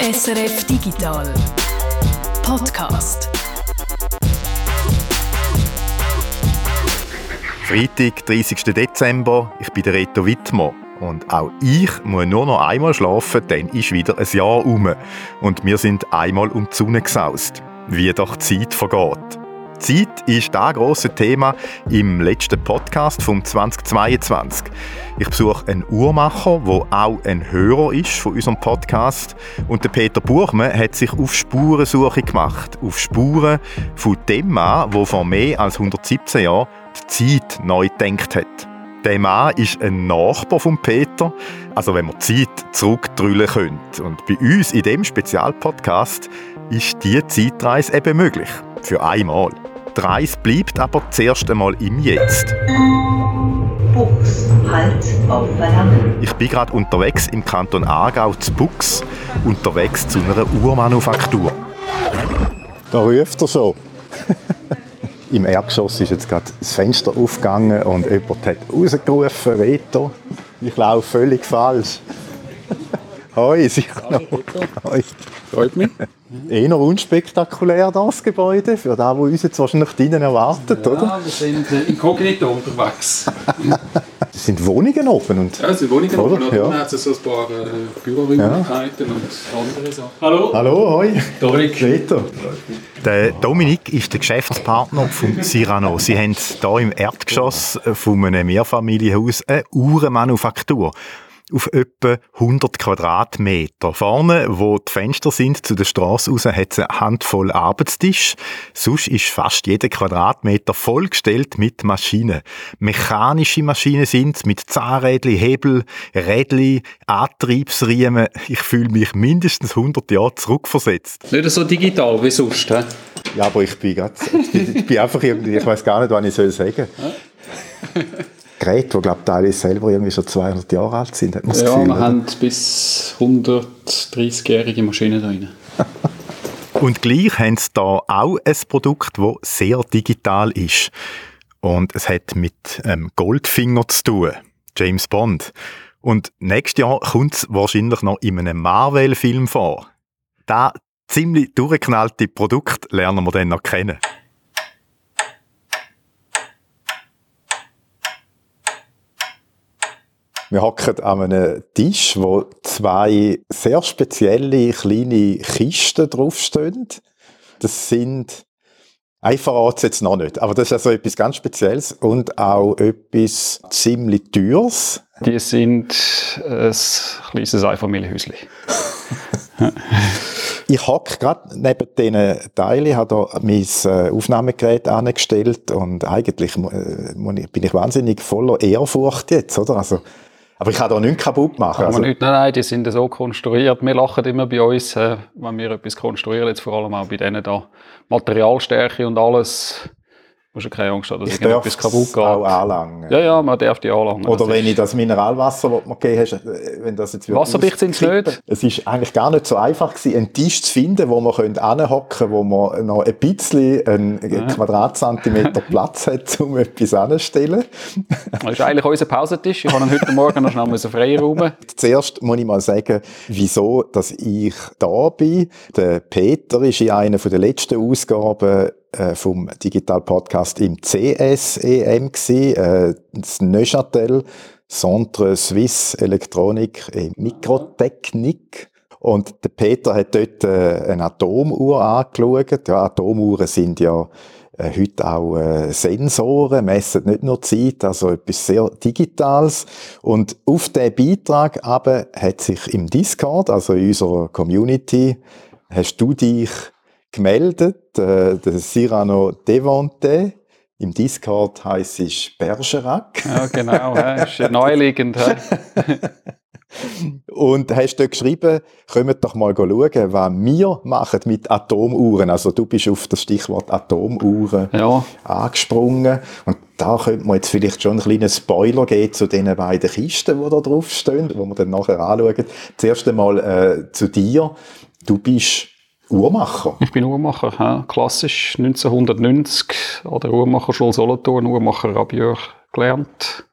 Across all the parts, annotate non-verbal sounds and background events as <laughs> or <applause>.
SRF Digital Podcast. Freitag, 30. Dezember. Ich bin der Reto Wittmer. Und auch ich muss nur noch einmal schlafen, dann ist wieder ein Jahr um. Und wir sind einmal um die Sonne gesaust. Wie doch die Zeit vergeht. Zeit ist das grosse Thema im letzten Podcast vom 2022. Ich besuche einen Uhrmacher, der auch ein Hörer ist von unserem Podcast. Und der Peter Buchmann hat sich auf Spurensuche gemacht. Auf Spuren von dem Mann, der vor mehr als 117 Jahren die Zeit neu gedacht hat. Der Mann ist ein Nachbar von Peter, also wenn man die Zeit zurückdrüllen könnte. Und bei uns in dem Spezialpodcast ist diese Zeitreise eben möglich. Für einmal. Die Reise bleibt aber zuerst einmal im Jetzt. Buchs, Halt auf Verlangen. Ich bin gerade unterwegs im Kanton Aargau zu Bux, unterwegs zu einer Uhrmanufaktur. Da ruft er schon. <laughs> Im Erdgeschoss ist jetzt gerade das Fenster aufgegangen und jemand hat rausgerufen, Reto, ich laufe völlig falsch. <laughs> Hoi, sicher noch. Hoi. Freut mich. Eher unspektakulär das Gebäude, für das, was uns jetzt wahrscheinlich drinnen erwartet, oder? Ja, wir sind äh, inkognito unterwegs. <laughs> Das sind Wohnungen oben und... Ja, es sind Wohnungen Oder? Oder? Ja. Dann hat es so ein paar äh, Büroräumlichkeiten und andere Sachen. Hallo. Hallo, hoi. Dominik. Reto. Der Dominik ist der Geschäftspartner von Cyrano. Sie haben hier im Erdgeschoss von einem Mehrfamilienhaus eine Uhrenmanufaktur auf etwa 100 Quadratmeter. Vorne, wo die Fenster sind, zu der Straße raus, hat es eine Handvoll Arbeitstisch. Sonst ist fast jeder Quadratmeter vollgestellt mit Maschinen. Mechanische Maschinen sind mit Zahnrädli, Hebel, Rädli, Antriebsriemen. Ich fühle mich mindestens 100 Jahre zurückversetzt. Nicht so digital wie sonst. He? Ja, aber ich bin grad, ich bin einfach irgendwie, ich weiß gar nicht, was ich soll sagen <laughs> Geräte, die glaube teilweise selber irgendwie schon 200 Jahre alt sind, hat man das Ja, Gefühl. wir oder? haben bis 130-jährige Maschinen drin. <laughs> Und gleich haben sie da auch ein Produkt, das sehr digital ist. Und es hat mit ähm, Goldfinger zu tun. James Bond. Und nächstes Jahr kommt es wahrscheinlich noch in einem Marvel-Film vor. Da ziemlich durchgeknallte Produkt lernen wir dann noch kennen. Wir hocken an einem Tisch, wo zwei sehr spezielle kleine Kisten draufstehen. Das sind, ich verrate es jetzt noch nicht, aber das ist also etwas ganz Spezielles und auch etwas ziemlich Teures. Die sind ein kleines Einfamilienhäuschen. <laughs> Ich hocke gerade neben diesen Teilen, habe da mein äh, Aufnahmegerät angestellt und eigentlich äh, bin ich wahnsinnig voller Ehrfurcht jetzt, oder? Also, aber ich kann da nichts kaputt machen. Kann Also, nicht, nein, nein, die sind so konstruiert. Wir lachen immer bei uns, äh, wenn wir etwas konstruieren, jetzt vor allem auch bei denen da. Materialstärke und alles. Du musst ja keine Angst haben, dass ich darf irgendetwas kaputt es geht. auch anlangen. Ja, ja, man darf die anlangen. Oder Das wenn ich das Mineralwasser, das mir gegeben hast, äh, wenn das jetzt wieder Wasserdicht sind's auskippen- nicht. Es ist eigentlich gar nicht so einfach gewesen, einen Tisch zu finden, wo man könnte anhocken, wo man noch ein bisschen einen Quadratzentimeter <laughs> Platz hat, um etwas anzustellen. Das ist eigentlich unser Pausentisch. Ich habe ihn heute Morgen noch schnell müssen freiräumen. Zuerst muss ich mal sagen, wieso, dass ich da bin. Der Peter ist in einer der letzten Ausgaben äh, vom Digital Podcast im CSEM äh, das Neuchâtel Centre Suisse Elektronik et Mikrotechnik. Und der Peter hat dort äh, eine Atomuhr angeschaut. Ja, Atomuhren sind ja heute auch Sensoren, messen nicht nur Zeit, also etwas sehr Digitales. Und auf diesen Beitrag aber hat sich im Discord, also in unserer Community, hast du dich gemeldet, äh, der Cyrano Devante. Im Discord heisst es Bergerac. Ja, genau. Ist ja naheliegend. hä. <laughs> Und hast dort geschrieben, kommt doch mal schauen, was wir machen mit Atomuhren. Also du bist auf das Stichwort Atomuhren Ja, angesprungen. Und da könnte man jetzt vielleicht schon einen kleinen Spoiler geben zu den beiden Kisten, die da drauf stehen, die wir dann nachher anschauen. Zuerst einmal äh, zu dir. Du bist Uhrmacher. ich bin Uhrmacher. hä. Klassisch 1990 an der Uhrmacherschule Solothurn, Uhrmacher Rabieur gelernt.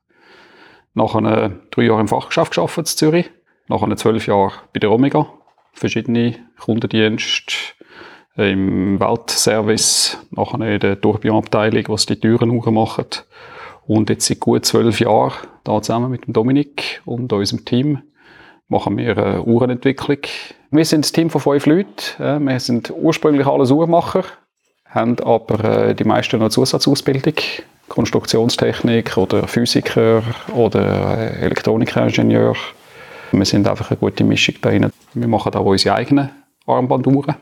Nach drei Jahren im Fachgeschäft gearbeitet in Zürich. Nach zwölf Jahren bei der Omega. verschiedene Kundendienste im Weltservice, nachher in der Tourbillon-Abteilung, was die Türen machen. Und jetzt seit gut zwölf Jahren, da zusammen mit dem Dominik und unserem Team, machen wir eine Uhrenentwicklung. Wir sind ein Team von fünf Leuten. Wir sind ursprünglich alles Uhrmacher, haben aber äh, die meisten noch Zusatzausbildung. Konstruktionstechnik oder Physiker oder äh, Elektronikingenieur. Wir sind einfach eine gute Mischung da drin. Wir machen auch unsere eigenen Armbanduhren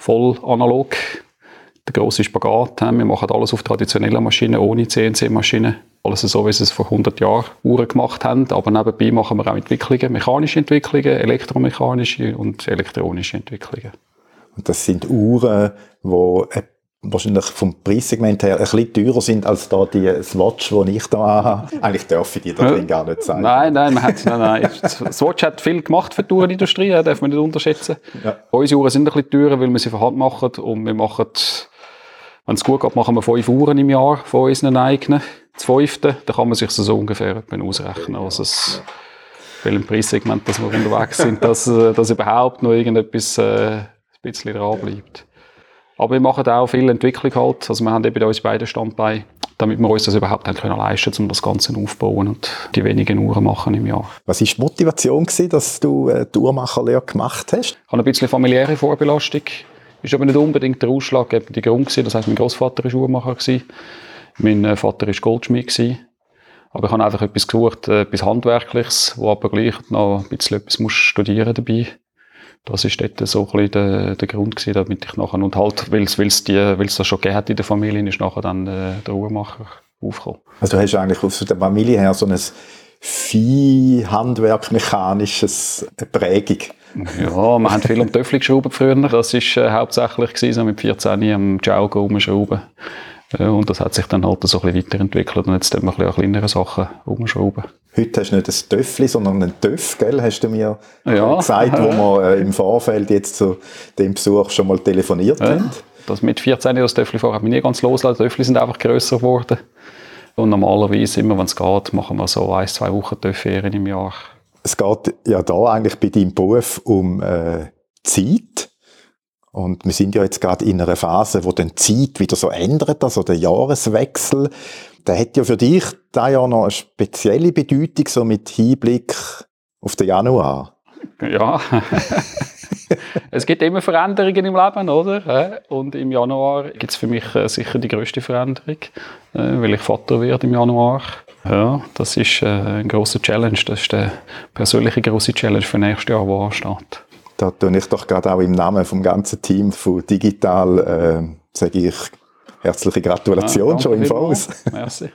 voll analog. Der grosse Spagat. Wir machen alles auf traditionellen Maschinen, ohne CNC-Maschinen. Alles so, wie sie es vor 100 Jahren Uhren gemacht haben. Aber nebenbei machen wir auch Entwicklungen, mechanische Entwicklungen, elektromechanische und elektronische Entwicklungen. Und das sind Uhren, die wahrscheinlich vom Preissegment her ein bisschen teurer sind als da die Swatch, die ich da habe. <laughs> Eigentlich darf ich die da drin gar nicht sagen. Nein, nein, man hat, nein, nein. <laughs> Swatch hat viel gemacht für die Uhrenindustrie, darf man nicht unterschätzen. Ja. Unsere Uhren sind ein bisschen teurer, weil wir sie von Hand machen und wir machen, wenn es gut geht, machen wir fünf Uhren im Jahr von unseren eigenen. Das fünfte, da kann man sich so ungefähr ausrechnen. Also es, welchem Preissegment dass wir unterwegs sind, <laughs> dass, äh, dass überhaupt noch irgendetwas äh, ein bisschen dran bleibt. Aber wir machen auch viel Entwicklung halt. Also wir haben eben uns beide Standbeine, damit wir uns das überhaupt können leisten, um das Ganze aufzubauen und die wenigen Uhren machen im Jahr. Was war die Motivation gewesen, dass du äh, die Uhrmacherlehre gemacht hast? Ich habe ein bisschen familiäre Vorbelastung. Ist aber nicht unbedingt der Ausschlag, der Grund gewesen. Das heißt, mein Großvater war Uhrmacher. Mein äh, Vater war Goldschmied gewesen. Aber ich habe einfach etwas gesucht, äh, etwas Handwerkliches, wo aber gleich noch ein bisschen etwas muss studieren dabei das ist dort so ein der, der Grund gewesen, damit ich nachher, und halt, weil es das schon gegeben in der Familie, ist nachher dann äh, der Uhrmacher aufgekommen. Also du hast eigentlich aus der Familie her so ein Vieh, Handwerk, mechanisches Prägung. Ja, wir haben viel um Töffel geschraubt früher. Das war äh, hauptsächlich gewesen, so mit 14 am Jaugo umschrauben. Äh, und das hat sich dann halt so ein bisschen weiterentwickelt und jetzt tun wir ein bisschen an kleineren Sachen umschrauben. Heute hast du nicht ein Töffli, sondern einen Töff, gell? Hast du mir ja. gesagt, wo <laughs> wir äh, im Vorfeld jetzt zu dem Besuch schon mal telefoniert ja. haben. Das mit 14 das Töffli vorher habe ich nie ganz losgelassen. Die Töffli sind einfach grösser geworden. Und normalerweise, immer wenn es geht, machen wir so ein, zwei Wochen Töffferien im Jahr. Es geht ja da eigentlich bei deinem Beruf um äh, Zeit. Und wir sind ja jetzt gerade in einer Phase, wo dann Zeit wieder so ändert, also der Jahreswechsel. Der hat ja für dich da ja noch eine spezielle Bedeutung, so mit Hinblick auf den Januar. Ja. <laughs> es gibt immer Veränderungen im Leben, oder? Und im Januar gibt es für mich äh, sicher die größte Veränderung, äh, weil ich Vater werde im Januar. Ja, das ist äh, ein großer Challenge. Das ist der persönliche große Challenge für nächstes Jahr, der ansteht. Da tue ich doch gerade auch im Namen vom ganzen Team von Digital, äh, sage ich herzliche Gratulation ja, schon im Voraus. Merci.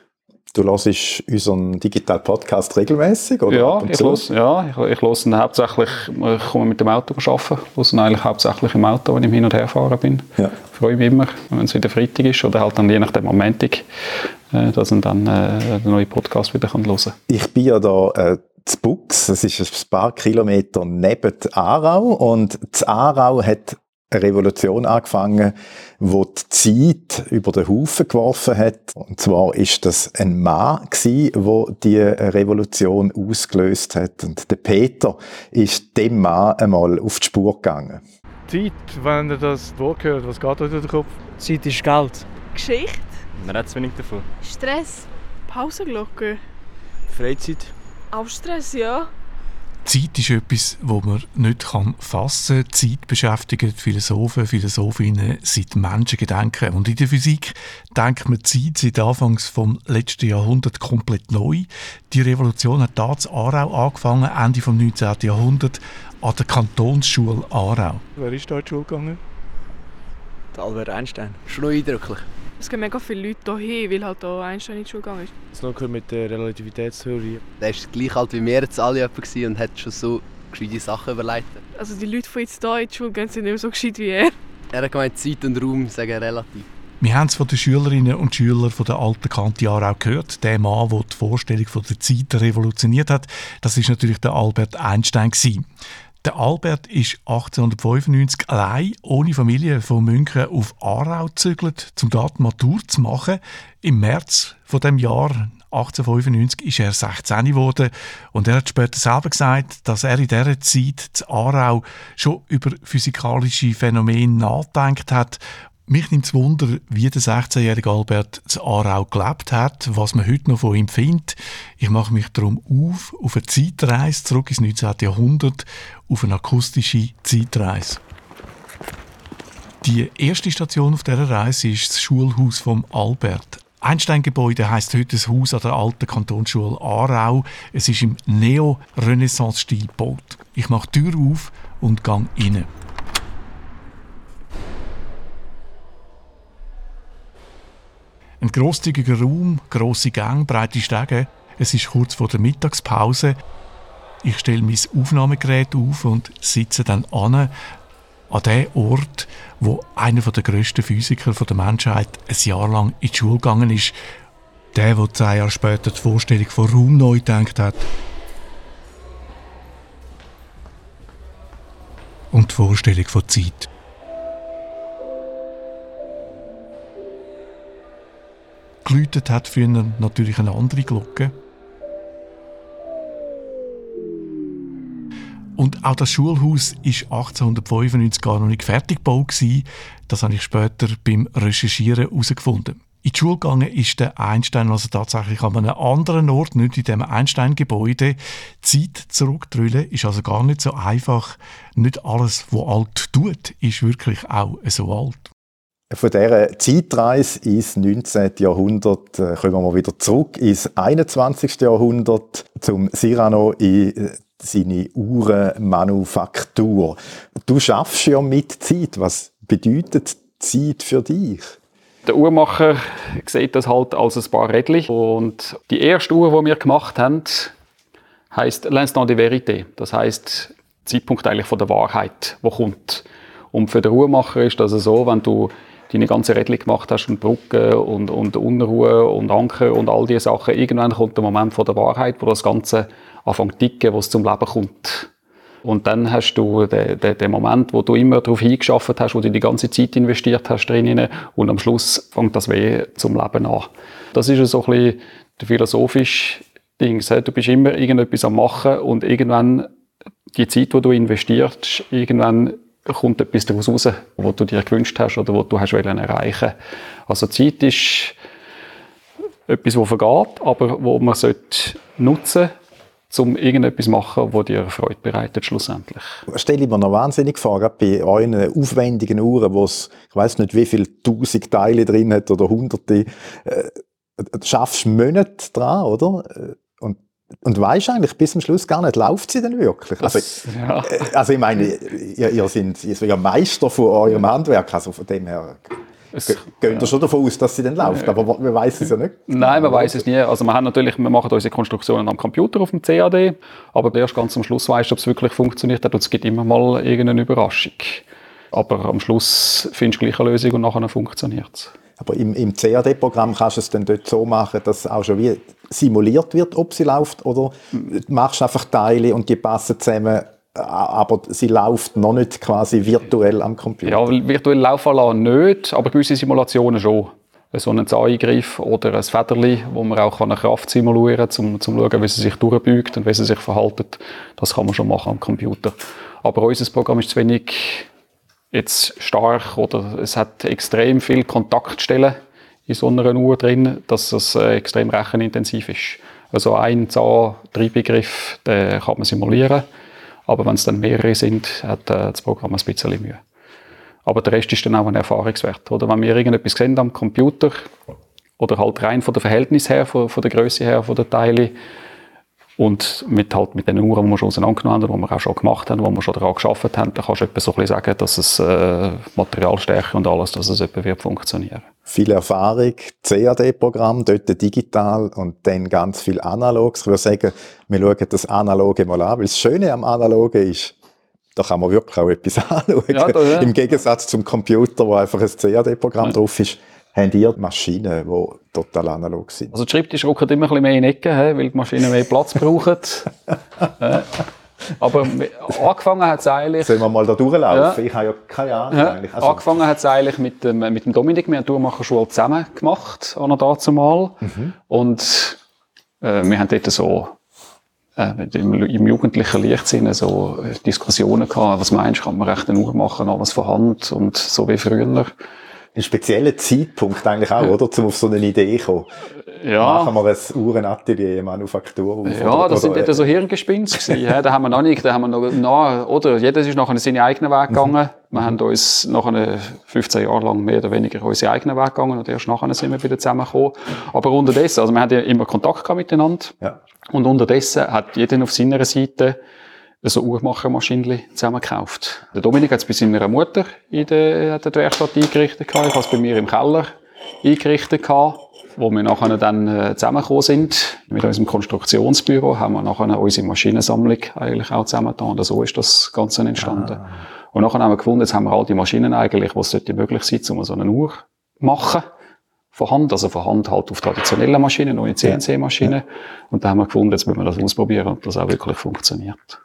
Du hörst unseren Digital Podcast regelmäßig oder ja, ich los, ja, ich, ich höre ihn hauptsächlich, ich komme mit dem Auto arbeiten, ich höre eigentlich hauptsächlich im Auto, wenn ich hin und her fahren bin. Ja. Ich freue mich immer, wenn es wieder Freitag ist oder halt dann je nachdem am Montag, äh, dass ich dann äh, den neuen Podcast wieder hören kann. Ich bin ja da äh, zu Bux, das ist ein paar Kilometer neben Aarau und Aarau hat eine Revolution angefangen, wo die Zeit über den Haufen geworfen hat. Und zwar ist das ein Mann gewesen, wo die Revolution ausgelöst hat. Und der Peter ist dem Mann einmal auf die Spur gegangen. Zeit, wenn ihr das Wort hört, was geht euch durch den Kopf? Zeit ist Geld. Geschichte. Man hat zu wenig davon. Stress. Pausenglocke. Freizeit. Auch Stress, ja. Zeit ist etwas, wo man nicht fassen kann. Zeit beschäftigt Philosophen, Philosophinnen seit Menschengedenken. Und in der Physik denkt man Zeit seit Anfangs vom letzten Jahrhundert komplett neu. Die Revolution hat da in Aarau angefangen, Ende vom 19. Jahrhundert, an der Kantonsschule Aarau. Wer ist da in die Schule gegangen? Der Albert Einstein. Schon noch eindrücklich. Es gehen mega viele Leute hier weil halt auch Einstein in die Schule gegangen ist. Das noch mit der Relativitätstheorie. Der war gleich alt wie wir jetzt alle und hat schon so gescheite Sachen überlegt. Also die Leute, die jetzt hier in die Schule gehen, sind nicht mehr so gescheit wie er. Er hat gemeint, Zeit und Raum sagen relativ. Wir haben es von den Schülerinnen und Schülern von der alten Kante auch gehört. Der Mann, der die Vorstellung von der Zeit revolutioniert hat, das ist natürlich der Albert Einstein. Gewesen. Der Albert ist 1895 allein ohne Familie von München auf Aarau gezügelt, um dort Matur zu machen. Im März von dem Jahr 1895 ist er 16 geworden und er hat später selber gesagt, dass er in dieser Zeit zu Aarau schon über physikalische Phänomene nachgedacht hat, mich nimmt es Wunder, wie der 16-jährige Albert zu Aarau gelebt hat, was man heute noch von ihm findet. Ich mache mich darum auf, auf eine Zeitreise zurück ins 19. Jahrhundert, auf eine akustische Zeitreise. Die erste Station auf dieser Reise ist das Schulhaus vom Albert. Einstein-Gebäude heisst heute das Haus an der alten Kantonsschule Aarau. Es ist im Neo-Renaissance-Stil gebaut. Ich mache die Tür auf und gehe rein. Ein grosszügiger Raum, grosse Gänge, breite Stege. Es ist kurz vor der Mittagspause. Ich stelle mein Aufnahmegerät auf und sitze dann an, an dem Ort, wo einer der grössten Physiker der Menschheit ein Jahr lang in die Schule gegangen ist. Der, der zwei Jahre später die Vorstellung von Raum neu gedacht hat. Und die Vorstellung von Zeit. Geläutet hat für ihn natürlich eine andere Glocke. Und auch das Schulhaus ist 1895 gar noch nicht fertig gebaut Das habe ich später beim Recherchieren herausgefunden. In die Schule gegangen ist der Einstein also tatsächlich an einem anderen Ort, nicht in dem Einstein-Gebäude. Zeit zurückdrüllen ist also gar nicht so einfach. Nicht alles, was alt tut, ist wirklich auch so alt. Von dieser Zeitreise ins 19. Jahrhundert äh, kommen wir wieder zurück ins 21. Jahrhundert zum Cyrano in äh, seine Uhrenmanufaktur. Du schaffst ja mit Zeit. Was bedeutet Zeit für dich? Der Uhrmacher sieht das halt als ein paar Rädchen. Und die erste Uhr, die wir gemacht haben, heisst L'Instant de Vérité. Das heisst Zeitpunkt eigentlich von der Wahrheit, wo kommt. Und für den Uhrmacher ist das so, wenn du deine ganze Rädchen gemacht hast und Brücken und, und Unruhe und Anker und all diese Sachen, irgendwann kommt der Moment von der Wahrheit, wo das Ganze anfängt ticken, wo es zum Leben kommt. Und dann hast du den, den, den Moment, wo du immer darauf hingeschafft hast, wo du die ganze Zeit investiert hast drinnen und am Schluss fängt das Weh zum Leben an. Das ist so ein bisschen der philosophische Ding. Du bist immer irgendetwas am Machen und irgendwann die Zeit, die du investierst, irgendwann kommt etwas daraus raus, was du dir gewünscht hast oder was du hast erreichen Also Zeit ist etwas, das vergeht, aber wo man sollte nutzen um irgendetwas zu machen, das dir Freude bereitet schlussendlich. Stelle ich mir noch wahnsinnig vor, bei euren aufwendigen Uhren, wo es, ich weiß nicht, wie viele tausend Teile drin hat oder hunderte, äh, schaffst du Monate dran, oder? Und weisst eigentlich bis zum Schluss gar nicht, läuft sie denn wirklich? Also, ja. Äh, also ich meine, ihr, ihr seid ja Meister von eurem Handwerk, also von dem her es, Geht ja. schon davon aus, dass sie dann läuft, aber man weiß es ja nicht. Nein, man weiß es nie. Also wir haben natürlich, wir machen unsere Konstruktionen am Computer auf dem CAD, aber erst ganz am Schluss weißt du, ob es wirklich funktioniert hat und es gibt immer mal irgendeine Überraschung. Aber am Schluss findest du gleich eine Lösung und nachher funktioniert es. Aber im, im CAD-Programm kannst du es dann dort so machen, dass auch schon wie simuliert wird, ob sie läuft, oder machst du einfach Teile und die passen zusammen, aber sie läuft noch nicht quasi virtuell am Computer? Ja, virtuell laufen nicht, aber gewisse Simulationen schon. So einen Eingriff oder ein Federli, wo man auch eine Kraft simulieren kann, um, zu schauen, wie sie sich durchbeugt und wie sie sich verhaltet. Das kann man schon machen am Computer. Aber unser Programm ist zu wenig jetzt stark oder es hat extrem viel Kontaktstellen in so einer Uhr drin, dass es äh, extrem rechenintensiv ist. Also ein Zahn, drei Begriff, den kann man simulieren, aber wenn es dann mehrere sind, hat äh, das Programm ein bisschen Mühe. Aber der Rest ist dann auch ein Erfahrungswert. Oder wenn wir irgendetwas sehen am Computer oder halt rein von der Verhältnis her, von, von der Größe her, von der Teile, und mit, halt mit den Uhren, die wir schon auseinandergenommen haben, die wir auch schon gemacht haben, wo wir schon daran geschafft haben, da kannst du etwa so ein bisschen sagen, dass es äh, Materialstärke und alles, dass es etwa wird funktionieren. Viel Erfahrung, CAD-Programm, dort digital und dann ganz viel analog. Ich würde sagen, wir schauen das Analoge mal an, weil das Schöne am Analogen ist, da kann man wirklich auch etwas <laughs> anschauen. Ja, da, ja. Im Gegensatz zum Computer, wo einfach ein CAD-Programm ja. drauf ist, haben ihr Maschinen, die total analog sind? Also die Schreibtische rücken immer ein bisschen mehr in die Ecke, weil die Maschinen mehr Platz <laughs> brauchen. Aber angefangen hat es eigentlich... Sollen wir mal da durchlaufen? Ja. Ich habe ja keine Ahnung ja. eigentlich. Also. Angefangen hat es eigentlich mit dem, mit dem Dominik. Wir haben die Tourmacherschule zusammen gemacht, an dazu mal. Mhm. Und Äh, wir haben dort so äh, im, im jugendlichen Leichtsinn so Diskussionen gehabt, was meinst du, kann man recht eine Uhr machen, alles von Hand und so wie früher. Ein spezieller Zeitpunkt eigentlich auch, oder? Um auf so eine Idee zu kommen. Ja. Machen wir ein Uhrenatelier, Manufaktur. Ja, oder, das sind dort so Hirngespinste gewesen. ja, da haben wir noch nicht, da haben wir noch, noch oder? Jeder ist nachher seinen eigenen Weg gegangen. Wir haben uns nachher 15 Jahre lang mehr oder weniger unseren eigenen Weg gegangen und erst nachher sind wir wieder zusammengekommen. Aber unterdessen, also wir haben ja immer Kontakt gehabt miteinander. Ja. Und unterdessen hat jeder auf seiner Seite so Uhrmachermaschinen zusammengekauft. Der Dominik hat es bei seiner Mutter in der, die Werkstatt eingerichtet gehabt. Ich habe es bei mir im Keller eingerichtet gehabt. Wo wir nachher dann äh, zusammengekommen sind, mit unserem Konstruktionsbüro, haben wir nachher unsere Maschinensammlung eigentlich auch zusammengetan. Und so ist das Ganze entstanden. Und nachher haben wir gefunden, jetzt haben wir all die Maschinen eigentlich, was sollte möglich sein, um so eine Uhr zu machen. Von Hand, also von Hand halt auf traditionellen Maschinen, neue CNC-Maschinen. Und da haben wir gefunden, jetzt müssen wir das ausprobieren und das auch wirklich funktioniert.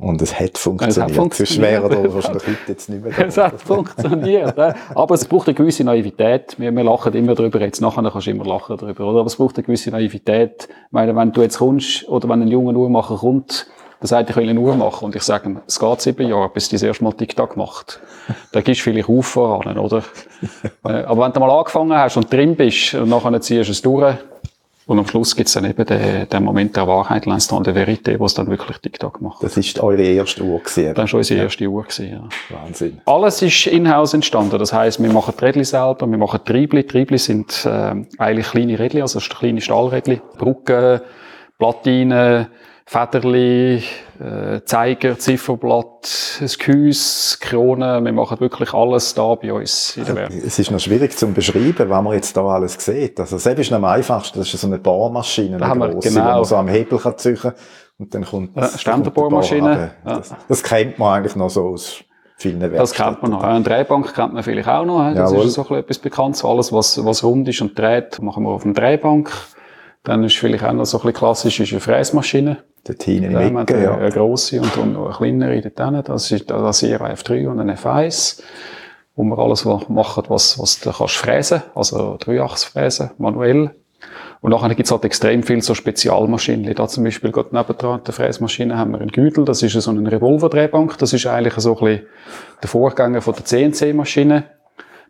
Und es hat funktioniert. Es hat funktioniert. Sonst wäre wahrscheinlich heute jetzt nicht mehr <laughs> da. Es hat funktioniert. Aber es braucht eine gewisse Naivität. Wir, wir lachen immer drüber. Jetzt nachher kannst du immer lachen drüber, oder? Aber es braucht eine gewisse Naivität. Ich meine, wenn du jetzt kommst, oder wenn ein junger Uhrmacher kommt, der sagt, ich will eine Uhr machen, und ich sage, ihm, es geht sieben Jahre, bis du das erste Mal TikTok macht. Dann gibst du vielleicht auf voran, oder? <laughs> Äh, Aber wenn du mal angefangen hast und drin bist, und nachher ziehst du es durch, und am Schluss gibt's dann eben den, den Moment der Wahrheit, l'instant de vérité, wo es dann wirklich TikTok macht. Das ist eure erste Uhr gewesen. Das war unsere erste Uhr. Gewesen, ja. Wahnsinn. Alles ist in-house entstanden. Das heisst, wir machen die Rädchen selber, wir machen Triebli. Triebli sind äh, eigentlich kleine Rädchen, also kleine Stahlrädchen. Brücken, Platinen, Federli, äh, Zeiger, Zifferblatt, ein Gehäuse, Kronen. Wir machen wirklich alles da bei uns in der Werk. Es ist noch schwierig zu beschreiben, was man jetzt da alles sieht. Also, selbst ist am einfachsten. Das ist so eine Bohrmaschine, eine haben wir, grosse, genau. wo man so am Hebel kann ziehen und dann kommt, Ja, Ständerbohrmaschine. Ja. Das, das kennt man eigentlich noch so aus. Das kennt man noch. Eine Drehbank kennt man vielleicht auch noch. Das Jawohl. ist so ein bisschen etwas Bekanntes. Alles, was, was rund ist und dreht, machen wir auf einer Drehbank. Dann ist vielleicht auch noch so ein bisschen klassisch, ist eine Fräsmaschine. Ecke, eine, ja. eine grosse und, und noch eine kleinere dort. Das ist das eine F3 und eine F1, wo wir alles machen, was, was du kannst fräsen, also Dreiachsfräsen, manuell. Und nachher gibt's halt extrem viel so Spezialmaschinen. Da zum Beispiel gerade nebendran der Fräsmaschine haben wir einen Gütel, das ist so eine Revolverdrehbank. Das ist eigentlich so ein bisschen der Vorgänger von der CNC-Maschine.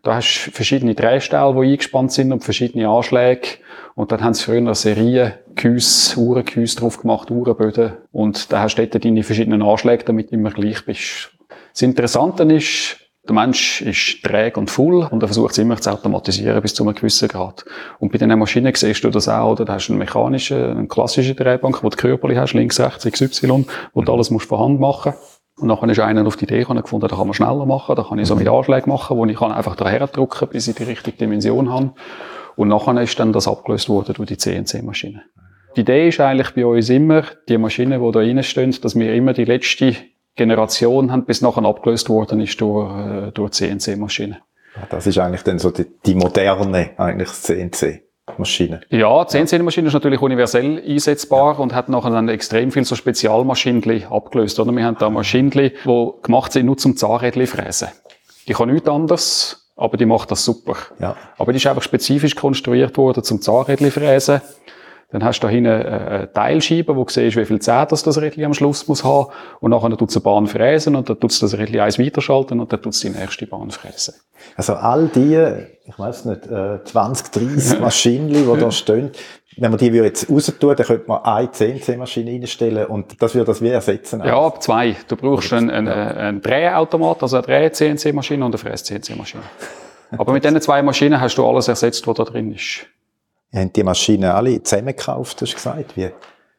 Da hast du verschiedene Drehstähle, die eingespannt sind und verschiedene Anschläge. Und dann haben sie früher eine Serie Gehäuse, Uhrengehäuse drauf gemacht, Uhrenböden. Und da hast du dort deine verschiedenen Anschläge, damit du immer gleich bist. Das Interessante ist, der Mensch ist träge und voll und er versucht es immer zu automatisieren bis zu einem gewissen Grad. Und bei diesen Maschinen siehst du das auch, oder? Da hast du eine mechanische, eine klassische Drehbank, wo du Körperli hast, links, rechts, XY, wo du alles musst von Hand machen und nachher ist einer auf die Idee gekommen, gefunden, da kann man schneller machen, da kann ich so mit Anschlägen machen, wo ich kann einfach daher drücken, bis ich die richtige Dimension habe. Und nachher ist dann das abgelöst worden durch die CNC-Maschine. Die Idee ist eigentlich bei uns immer, die Maschinen, die da reinstehen, dass wir immer die letzte Generation haben, bis nachher abgelöst worden ist durch, äh, durch CNC-Maschinen. Das ist eigentlich dann so die, die moderne, eigentlich CNC-Maschine. Ja, die CNC-Maschine ist natürlich universell einsetzbar und hat nachher dann extrem viel so Spezialmaschinen abgelöst. Oder? Wir haben da Maschinen, die gemacht sind nur zum Zahnrädchen fräsen. Die kann nichts anderes, aber die macht das super. Ja. Aber die ist einfach spezifisch konstruiert worden zum Zahnrädchen fräsen. Dann hast du da hinten äh, eine Teilscheibe, wo du siehst, wie viel Zähne das, Rädchen am Schluss muss haben. Und nachher tut es eine Bahn fräsen und dann tut es das Rädchen eins weiterschalten und dann tut es die nächste Bahn fräsen. Also all die, ich weiß nicht, äh, 20, 30 Maschinen, die da stehen, wenn man die jetzt raus tun, dann könnte man eine CNC-Maschine reinstellen und das würde das wie ersetzen. Ja, zwei. Du brauchst einen, einen, einen Drehautomat, also eine Dreh-CNC-Maschine und eine Fräs-CNC-Maschine. Aber mit diesen zwei Maschinen hast du alles ersetzt, was da drin ist. Habt die Maschinen alle zusammengekauft, hast du gesagt. Wie,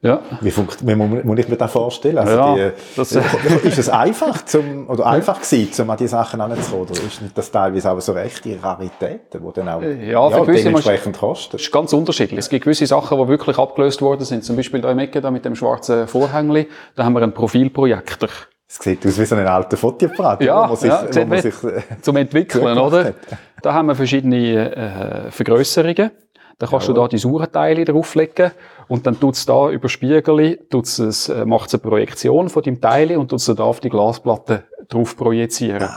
Ja. wie, funkt, wie muss, muss ich mir das vorstellen? Also Ja, die, das- <laughs> ist es einfach, zum, oder einfach gewesen, um an die Sachen heranzukommen? Oder ist nicht das teilweise auch so rechte Raritäten, die dann auch Ja, gewisse dementsprechend kosten? Das ist ganz unterschiedlich. Es gibt gewisse Sachen, die wirklich abgelöst worden sind. Zum Beispiel da im Ecke, da mit dem schwarzen Vorhängli, da haben wir einen Profilprojektor. Es sieht aus wie so ein alter Fotoapparat, Ja, wo man sich, ja, wo sieht man sich äh, zum Entwickeln, oder? Da haben wir verschiedene äh, Vergrösserungen. Da kannst du da die Saurenteile drauflegen und dann tut's da über Spiegel, tut's es, äh, macht's eine Projektion von dem Teil und tut's da auf die Glasplatte drauf projizieren.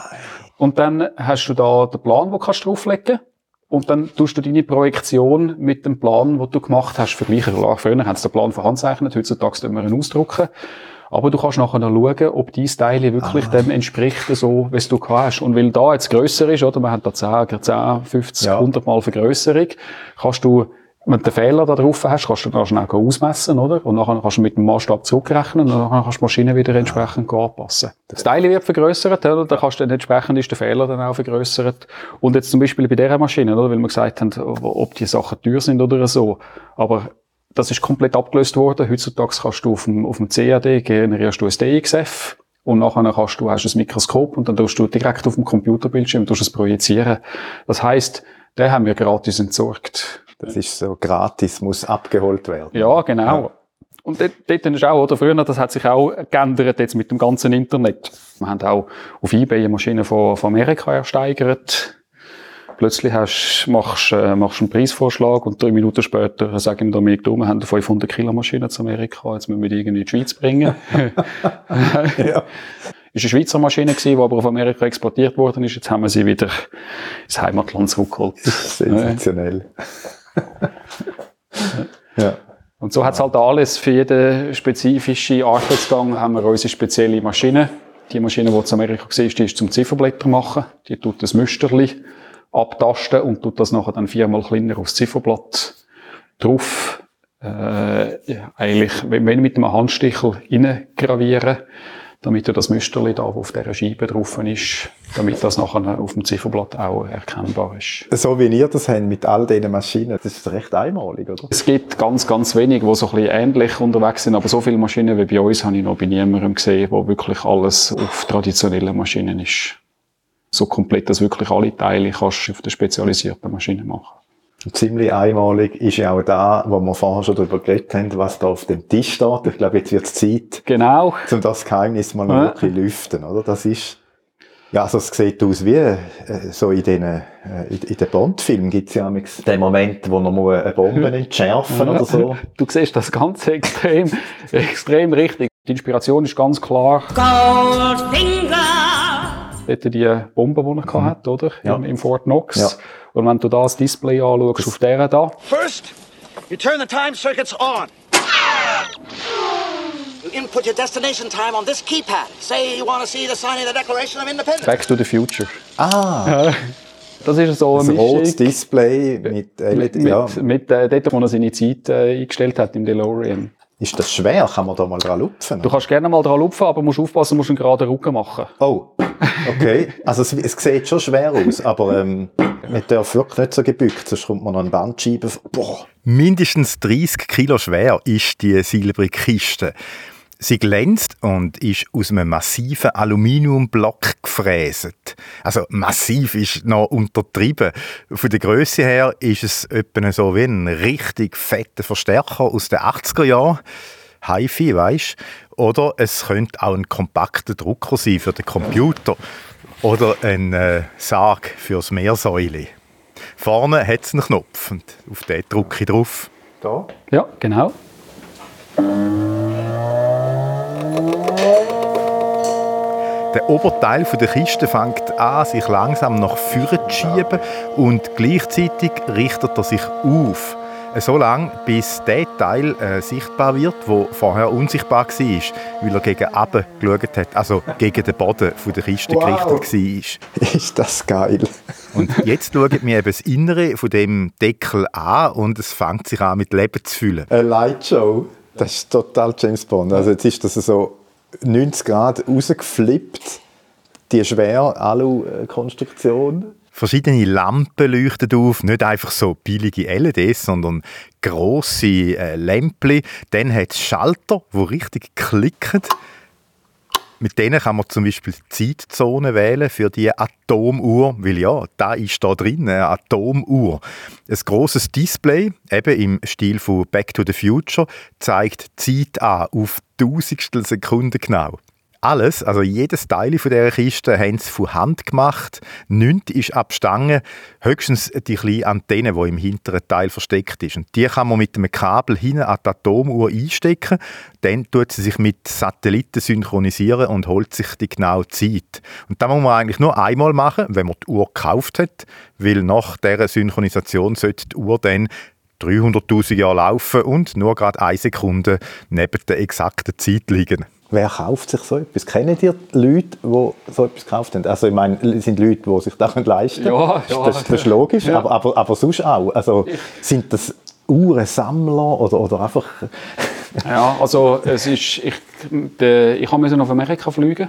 Und dann hast du da den Plan, wo kannst du drauflegen. und dann tust du deine Projektion mit dem Plan, den du gemacht hast, vergleichen. Klar, Früher haben sie den Plan verhandzeichnet, heutzutage tun wir ihn ausdrucken. Aber du kannst nachher noch schauen, ob dein Teil wirklich dem entspricht, so, es du hast. Und weil da jetzt grösser ist, oder, man hat da 10, 10 50, Ja. 100 Mal Vergrösserung, kannst du, wenn du den Fehler da drauf hast, kannst du dann schnell ausmessen, oder? Und nachher kannst du mit dem Maßstab zurückrechnen und dann kannst du die Maschine wieder entsprechend anpassen. Das Teil wird vergrössert, oder? Dann kannst du dann entsprechend ist der Fehler dann auch vergrössert. Und jetzt zum Beispiel bei dieser Maschine, oder? Weil wir gesagt haben, ob die Sachen teuer sind oder so. Aber das ist komplett abgelöst worden. Heutzutage kannst du auf dem, auf dem CAD generierst du ein DXF und nachher kannst du, hast du ein Mikroskop und dann tust du direkt auf dem Computerbildschirm tust es projizieren. Das heisst, den haben wir gratis entsorgt. Das ist so gratis, muss abgeholt werden. Ja, genau. Und dort, dort ist auch, oder früher, das hat sich auch geändert jetzt mit dem ganzen Internet. Wir haben auch auf eBay eine Maschine von, von Amerika ersteigert. Plötzlich hast, machst, äh, machst du einen Preisvorschlag und drei Minuten später sagen Dominik, du, wir haben eine 500 Kilo Maschine zu Amerika, jetzt müssen wir die irgendwie in die Schweiz bringen. <laughs> Ja. Ist eine Schweizer Maschine gewesen, die aber auf Amerika exportiert worden ist. Jetzt haben wir sie wieder ins Heimatland zurückgeholt. Sensationell. <laughs> ja. Und so hat's halt alles. Für jeden spezifischen Arbeitsgang haben wir unsere spezielle Maschine. Die Maschine, die zu Amerika war, die ist zum Zifferblätter machen. Die tut das Müsterli abtasten und tut das nachher dann viermal kleiner aufs Zifferblatt drauf. Äh, ja, eigentlich, wenn, wenn mit einem Handstichel reingravieren, damit du das Müsterli da, wo auf dieser Scheibe drauf ist, damit das nachher auf dem Zifferblatt auch erkennbar ist. So wie ihr das habt mit all diesen Maschinen, das ist recht einmalig, oder? Es gibt ganz, ganz wenig, die so ein bisschen ähnlich unterwegs sind, aber so viele Maschinen wie bei uns habe ich noch bei niemandem gesehen, wo wirklich alles auf traditionellen Maschinen ist. So komplett, dass wirklich alle Teile kannst du auf der spezialisierten Maschine machen. Ziemlich einmalig ist ja auch da, wo wir vorher schon darüber geredet haben, was da auf dem Tisch steht. Ich glaube, jetzt wird es Zeit, Genau. um das Geheimnis mal noch Ja. wirklich lüften, oder? Das ist, ja, also es sieht aus wie, äh, so in den, äh, in, in den Bond-Filmen gibt es ja manchmal den Moment, wo man muss eine Bombe entschärfen oder so. Du siehst das ganz <laughs> extrem, extrem richtig. Die Inspiration ist ganz klar. Dort die Bombe, die er mhm. hat, oder? Ja. Im, Im Fort Knox. Ja. Und wenn du das Display anschaust, auf der da, First, you turn the time circuits on. You input your destination time on this keypad. Say you want to see the signing of the Declaration of Independence. Back to the Future. Ah, <laughs> Das ist so ein rotes. Display mit LED. mit, ja. mit, mit äh, dort, wo er seine Zeit äh, eingestellt hat im DeLorean. Ist das schwer? Kann man da mal dran lupfen? Du kannst gerne mal dran lupfen, aber musst aufpassen, musst einen geraden Rücken machen. Oh, okay. Also es, es sieht schon schwer aus, aber ähm, man darf wirklich nicht so gebückt, sonst kommt man noch eine Bandscheibe. Boah. Mindestens 30 Kilo schwer ist die silbrige Kiste. Sie glänzt und ist aus einem massiven Aluminiumblock gefräset. Also massiv ist noch untertrieben. Von der Größe her ist es etwa so wie ein richtig fetter Verstärker aus den 80er Jahren. HiFi, weisst Oder es könnte auch ein kompakter Drucker sein für den Computer. Oder ein äh, Sarg fürs Meersäule. Vorne hat es einen Knopf und auf den drücke ich drauf. Da? Ja, genau. Der Oberteil der Kiste fängt an, sich langsam nach vorne zu schieben und gleichzeitig richtet er sich auf. So lange, bis der Teil äh, sichtbar wird, wo vorher unsichtbar war, weil er gegen oben geschaut hat, also gegen den Boden von der Kiste Wow. gerichtet war. Ist das geil. Und jetzt schaut mir eben das Innere von dem Deckel an und es fängt sich an mit Leben zu füllen. Eine Lightshow. Das ist total James Bond. Also jetzt ist das so 90 Grad rausgeflippt. Die schwere Alu-Konstruktion. Verschiedene Lampen leuchten auf, nicht einfach so billige LEDs, sondern grosse äh, Lämpchen. Dann hat es Schalter, die richtig klicken. Mit denen kann man zum Beispiel die Zeitzone wählen für die Atomuhr, weil ja, da ist da drin eine Atomuhr. Ein grosses Display, eben im Stil von Back to the Future, zeigt Zeit an auf Tausendstel Sekunden genau. Alles, also jedes Teil von dieser Kiste, haben sie von Hand gemacht. Nichts ist abstangen, höchstens die kleine Antenne, die im hinteren Teil versteckt ist. Und die kann man mit einem Kabel hinten an die Atomuhr einstecken. Dann tut sie sich mit Satelliten synchronisieren und holt sich die genaue Zeit. Und das muss man eigentlich nur einmal machen, wenn man die Uhr gekauft hat, weil nach dieser Synchronisation sollte die Uhr dann 300.000 Jahre laufen und nur gerade eine Sekunde neben der exakten Zeit liegen. Wer kauft sich so etwas? Kennen ihr Leute, die so etwas gekauft haben? Also ich meine, es sind Leute, die sich das leisten können. Ja, ja. Das, das ist logisch, Ja. aber, aber, aber sonst auch. Also sind das Uhrensammler oder, oder einfach... <laughs> Ja, also es ist, ich, der, ich musste auf Amerika fliegen,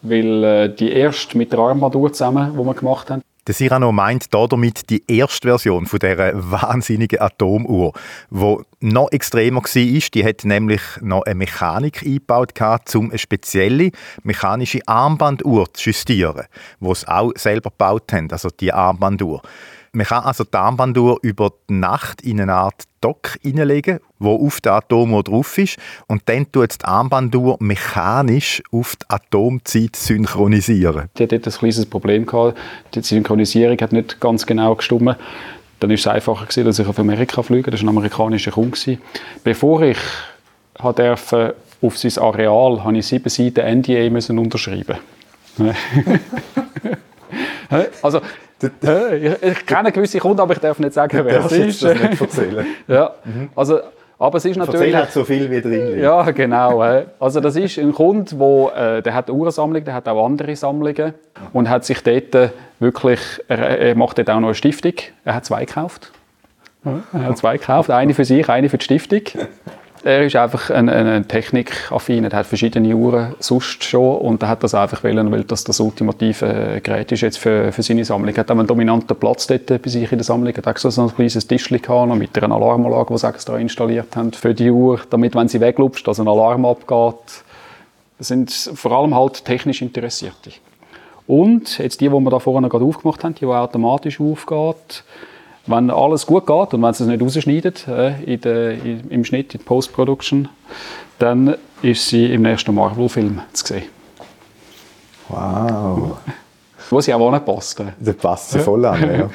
weil äh, die erste mit der Armbanduhr zusammen, die wir gemacht haben, Der Cyrano meint da damit die erste Version von dieser wahnsinnigen Atomuhr, wo noch extremer war. Die hat nämlich noch eine Mechanik eingebaut, um eine spezielle mechanische Armbanduhr zu justieren, die sie auch selber gebaut haben, also die Armbanduhr. Man kann also die Armbanduhr über die Nacht in eine Art Dock hineinlegen, wo auf der Atomuhr drauf ist und dann tut die Armbanduhr mechanisch auf die Atomzeit synchronisieren. die hat dort ein kleines Problem gehabt. Die Synchronisierung hat nicht ganz genau gestimmt. Dann ist es einfacher gewesen, dass ich auf Amerika fliege. Das war ein amerikanischer Kunde. Bevor ich durfte, auf sein Areal habe ich sieben Seiten NDA unterschreiben. <laughs> also, ich, kenne gewisse Kunden, aber ich darf nicht sagen, wer es ist. das nicht erzählen. <laughs> ja, also, aber es ist natürlich... Erzähl halt so viel, wie drin liegt. Ja, genau. Also das ist ein Kunde, wo, äh, der hat eine Uhrensammlung, der hat auch andere Sammlungen und hat sich dort äh, wirklich, er, macht dort auch noch eine Stiftung. Er hat zwei gekauft. Er hat zwei gekauft, eine für sich, eine für die Stiftung. Er ist einfach ein, ein, ein Technikaffin, er hat verschiedene Uhren sonst schon und er hat das einfach wollen, weil das das ultimative Gerät ist jetzt für, für seine Sammlung. Er hat auch einen dominanten Platz dort bei sich in der Sammlung. Er hat auch so ein kleines Tischchen mit einer Alarmanlage, die sie extra installiert haben für die Uhr, damit, wenn sie weglupft, dass ein Alarm abgeht. Das sind vor allem halt technisch Interessierte. Und jetzt die, die wir da vorne gerade aufgemacht haben, die, die automatisch aufgeht, wenn alles gut geht und wenn sie es nicht rausschneidet äh, in der, in, im Schnitt, in der Post-Production, dann ist sie im nächsten Marvel-Film zu sehen. Wow, Wo sie auch passt. Äh. das passt sie voll an.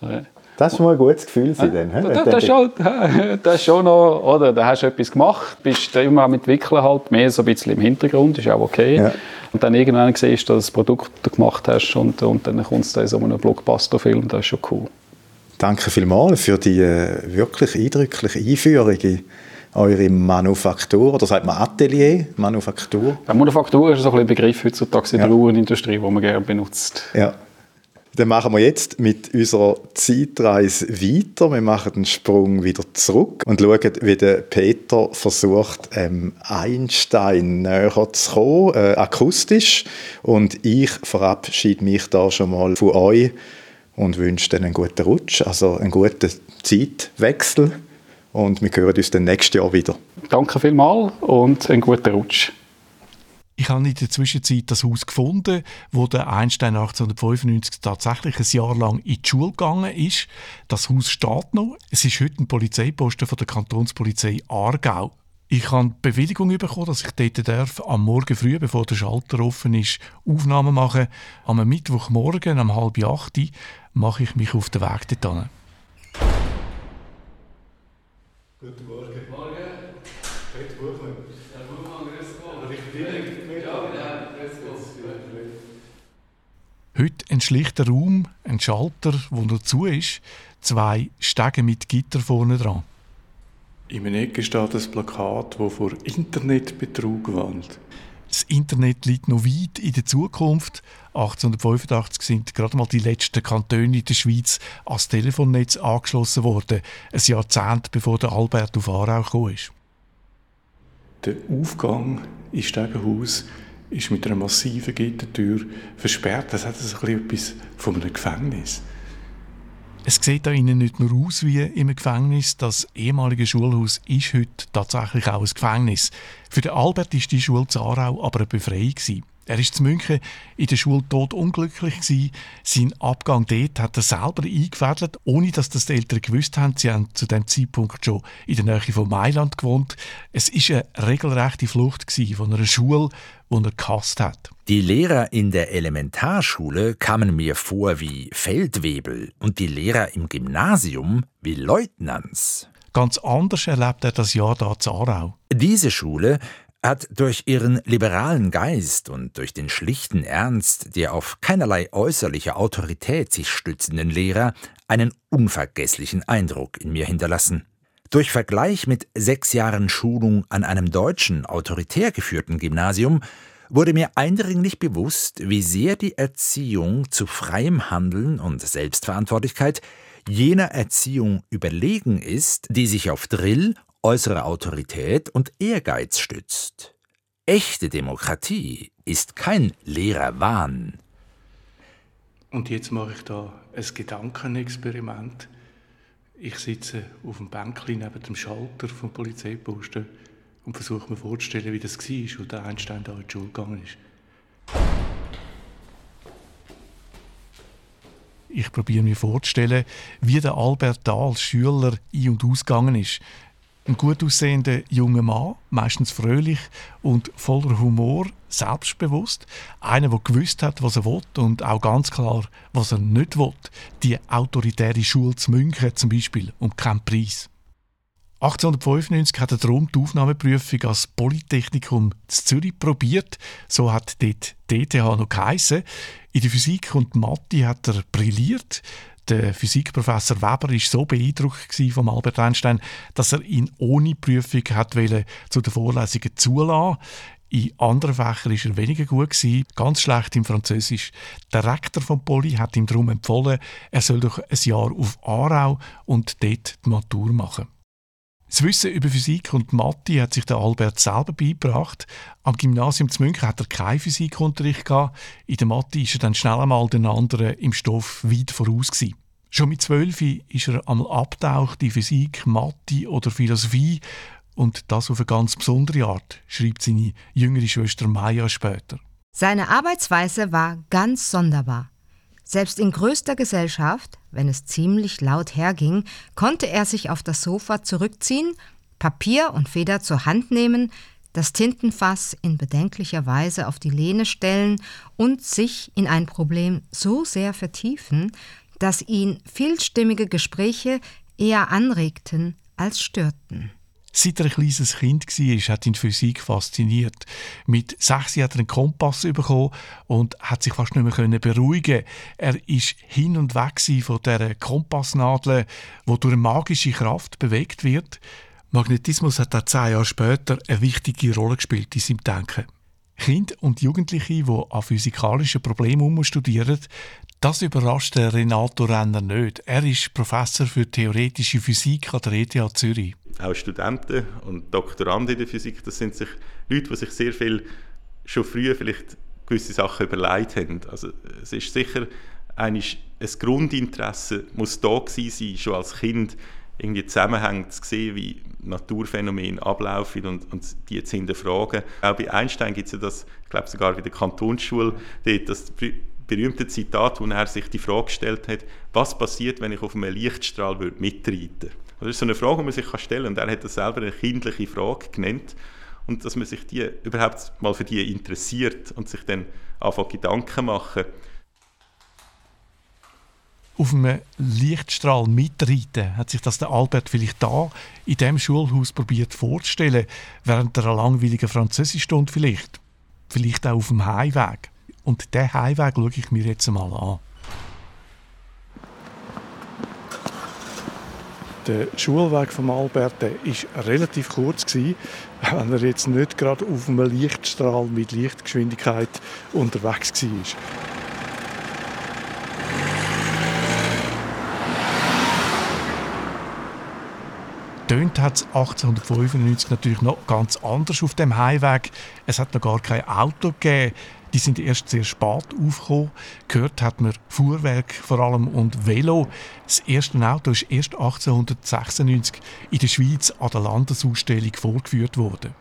Ja. <laughs> Ja. Das ist mal ein gutes Gefühl sein, dann, hä? Das, das, ist schon, <laughs> das ist schon noch, oder? Da hast du etwas gemacht, bist immer am entwickeln halt, mehr so ein bisschen im Hintergrund, ist auch okay. Ja. Und dann irgendwann siehst du, dass du das Produkt gemacht hast und, und dann kommt es dann in so einem Blockbuster-Film, das ist schon cool. Danke vielmals für die äh, wirklich eindrückliche Einführung in eure Manufaktur, oder sagt man Atelier, Manufaktur? Die Manufaktur ist so ein Begriff heutzutage in der Ja. Uhrenindustrie, den man gerne benutzt. Ja. Dann machen wir jetzt mit unserer Zeitreise weiter. Wir machen den Sprung wieder zurück und schauen, wie der Peter versucht, ähm, Einstein näher zu kommen, äh, akustisch. Und ich verabschiede mich da schon mal von euch und wünsche dann einen guten Rutsch, also einen guten Zeitwechsel. Und wir hören uns dann nächstes Jahr wieder. Danke vielmals und einen guten Rutsch. Ich habe in der Zwischenzeit das Haus gefunden, wo der Einstein 1895 tatsächlich ein Jahr lang in die Schule gegangen ist. Das Haus steht noch. Es ist heute ein Polizeiposten von der Kantonspolizei Aargau. Ich habe die Bewilligung bekommen, dass ich dort darf, am Morgen früh, bevor der Schalter offen ist, Aufnahmen machen. Am Mittwochmorgen, um halb acht, mache ich mich auf den Weg dorthin. Heute ein schlichter Raum, ein Schalter, wo nur zu ist, zwei Stege mit Gitter vorne dran. In einer Ecke steht ein Plakat, das vor Internetbetrug warnt. Das Internet liegt noch weit in der Zukunft. 1885 sind gerade mal die letzten Kantone in der Schweiz ans Telefonnetz angeschlossen worden, ein Jahrzehnt bevor der Albert auf Aarau ist. Der Aufgang ins Stegenhaus ist mit einer massiven Gittertür versperrt. Das hat so ein bisschen etwas von einem Gefängnis. Es sieht da innen nicht nur aus wie im Gefängnis, das ehemalige Schulhaus ist heute tatsächlich auch ein Gefängnis. Für den Albert ist die Schule in Aarau aber eine Befreiung. Er ist zu München in der Schule tot unglücklich gewesen. Sein Abgang dort hat er selber eingefädelt, ohne dass das die Eltern gewusst haben. Sie haben zu dem Zeitpunkt schon in der Nähe von Mailand gewohnt. Es ist eine regelrechte Flucht von einer Schule, die er gehasst hat. Die Lehrer in der Elementarschule kamen mir vor wie Feldwebel und die Lehrer im Gymnasium wie Leutnants. Ganz anders erlebt er das Jahr da zu Aarau. Diese Schule hat durch ihren liberalen Geist und durch den schlichten Ernst der auf keinerlei äußerliche Autorität sich stützenden Lehrer einen unvergesslichen Eindruck in mir hinterlassen. Durch Vergleich mit sechs Jahren Schulung an einem deutschen, autoritär geführten Gymnasium wurde mir eindringlich bewusst, wie sehr die Erziehung zu freiem Handeln und Selbstverantwortlichkeit jener Erziehung überlegen ist, die sich auf Drill äußere Autorität und Ehrgeiz stützt. Echte Demokratie ist kein leerer Wahn. Und jetzt mache ich da ein Gedankenexperiment. Ich sitze auf dem Bänkchen neben dem Schalter vom Polizeiposten und versuche mir vorzustellen, wie das war, als der Einstein da in die Schule gegangen ist. Ich probiere mir vorzustellen, wie der Albert Dahl Schüler ein- und ausgegangen ist. Ein gut aussehender junger Mann, meistens fröhlich und voller Humor, selbstbewusst. Einer, der gewusst hat, was er will und auch ganz klar, was er nicht will. Die autoritäre Schule zu München zum Beispiel um keinen Preis. 1895 hat er darum die Aufnahmeprüfung als Polytechnikum zu Zürich probiert. So hat dort DTH noch geheissen. In der Physik und Mathe hat er brilliert. Der Physikprofessor Weber war so beeindruckt von Albert Einstein, dass er ihn ohne Prüfung hat zu den Vorlesungen zulassen. In anderen Fächern war er weniger gut, ganz schlecht im Französisch. Der Rektor von Poly hat ihm darum empfohlen, er soll doch ein Jahr auf Aarau und dort die Matur machen. Das Wissen über Physik und Mathe hat sich der Albert selber beigebracht. Am Gymnasium zu München hat er keinen Physikunterricht gehabt. In der Mathe ist er dann schnell einmal den anderen im Stoff weit voraus gewesen. Schon mit zwölf ist er einmal abtaucht in Physik, Mathe oder Philosophie und das auf eine ganz besondere Art, schreibt seine jüngere Schwester Maya später. Seine Arbeitsweise war ganz sonderbar. Selbst in größter Gesellschaft, wenn es ziemlich laut herging, konnte er sich auf das Sofa zurückziehen, Papier und Feder zur Hand nehmen, das Tintenfass in bedenklicher Weise auf die Lehne stellen und sich in ein Problem so sehr vertiefen, dass ihn vielstimmige Gespräche eher anregten als störten. Seit er ein kleines Kind war, hat ihn Physik fasziniert. Mit sechs hat er einen Kompass bekommen und hat sich fast nicht mehr beruhigen Er ist hin und weg von der Kompassnadel, die durch eine magische Kraft bewegt wird. Magnetismus hat auch zehn Jahre später eine wichtige Rolle gespielt in seinem Denken. Kinder und Jugendliche, die an physikalischen Problemen studieren, das überrascht Renato Renner nicht. Er ist Professor für theoretische Physik an der ETH Zürich. Auch Studenten und Doktoranden in der Physik, das sind sich Leute, die sich sehr viel schon früher vielleicht gewisse Sachen überlegt haben. Also es ist sicher ein, Grundinteresse muss da gewesen sein, schon als Kind irgendwie Zusammenhänge zu sehen, wie Naturphänomene ablaufen und, und die zu hinterfragen. Auch bei Einstein gibt es ja das, ich glaube sogar bei der Kantonsschule, dort das berühmte Zitat, wo er sich die Frage gestellt hat, was passiert, wenn ich auf einem Lichtstrahl würde mitreiten Das ist so eine Frage, die man sich stellen kann. Und er hat das selber eine kindliche Frage genannt. Und dass man sich die überhaupt mal für die interessiert und sich dann einfach Gedanken machen. Auf einem Lichtstrahl mitreiten, hat sich das der Albert vielleicht da in dem Schulhaus probiert vorzustellen, während einer langweiligen Französischstunde vielleicht. Vielleicht auch auf dem Heimweg. Und diesen Heimweg schaue ich mir jetzt mal an. Der Schulweg von Albert war relativ kurz, wenn er jetzt nicht gerade auf einem Lichtstrahl mit Lichtgeschwindigkeit unterwegs war. Tönt hat es 1895 natürlich noch ganz anders auf dem Heimweg. Es hat noch gar kein Auto gegeben. Die sind erst sehr spät aufgekommen. Gehört hat man Fuhrwerk vor allem und Velo. Das erste Auto ist erst 1896 in der Schweiz an der Landesausstellung vorgeführt worden.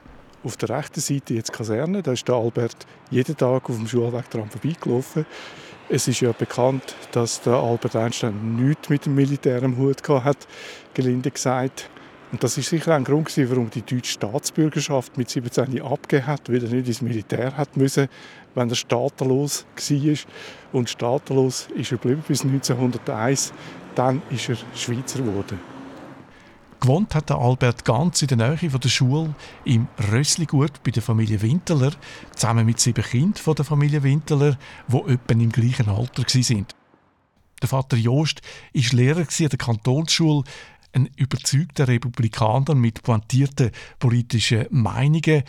auf der rechten Seite jetzt die Kaserne. Da ist der Albert jeden Tag auf dem Schulweg dran vorbeigelaufen. Es ist ja bekannt, dass der Albert Einstein nichts mit dem Militär am Hut hat, gelinde gesagt. Und das ist sicher ein Grund, warum die deutsche Staatsbürgerschaft mit 17 abgegeben hat, weil er nicht ins Militär hat müssen, wenn er staatenlos war. Und staatenlos ist er geblieben bis 1901. Dann ist er Schweizer geworden. Gewohnt hat Albert ganz in der Nähe von der Schule im Rössligut bei der Familie Winteler, zusammen mit sieben Kindern von der Familie Winteler, die etwa im gleichen Alter waren. Der Vater Jost war Lehrer an der Kantonsschule, ein überzeugter Republikaner mit pointierten politischen Meinungen.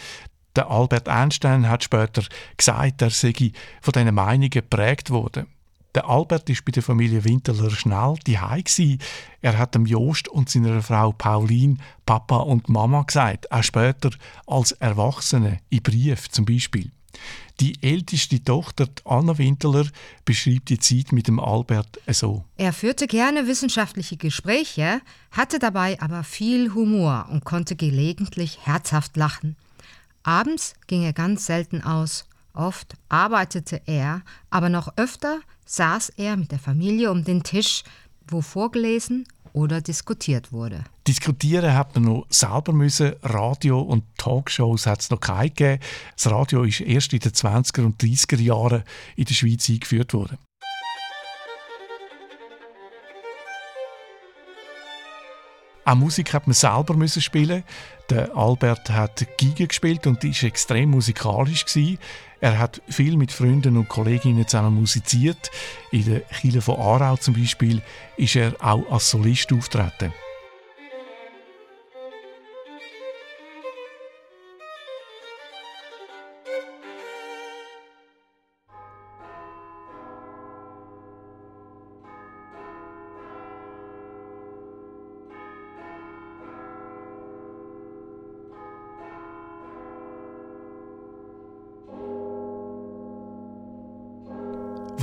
Der Albert Einstein hat später gesagt, er sei von diesen Meinungen geprägt worden. Der Albert ist bei der Familie Winterler schnell die Er hat dem Jost und seiner Frau Pauline Papa und Mama gesagt, auch später als Erwachsene, in Brief zum Beispiel. Die älteste Tochter, Anna Winterler, beschreibt die Zeit mit dem Albert so. Er führte gerne wissenschaftliche Gespräche, hatte dabei aber viel Humor und konnte gelegentlich herzhaft lachen. Abends ging er ganz selten aus. Oft arbeitete er, aber noch öfter saß er mit der Familie um den Tisch, wo vorgelesen oder diskutiert wurde. Diskutieren hat man noch selber müssen. Radio und Talkshows hat es noch keine gegeben. Das Radio ist erst in den 20er und 30er Jahren in der Schweiz eingeführt worden. Auch Musik hat man selber müssen spielen. Der Albert hat Giga gespielt und ist extrem musikalisch gewesen. Er hat viel mit Freunden und Kolleginnen zusammen musiziert. In der Kirche von Aarau zum Beispiel ist er auch als Solist auftreten.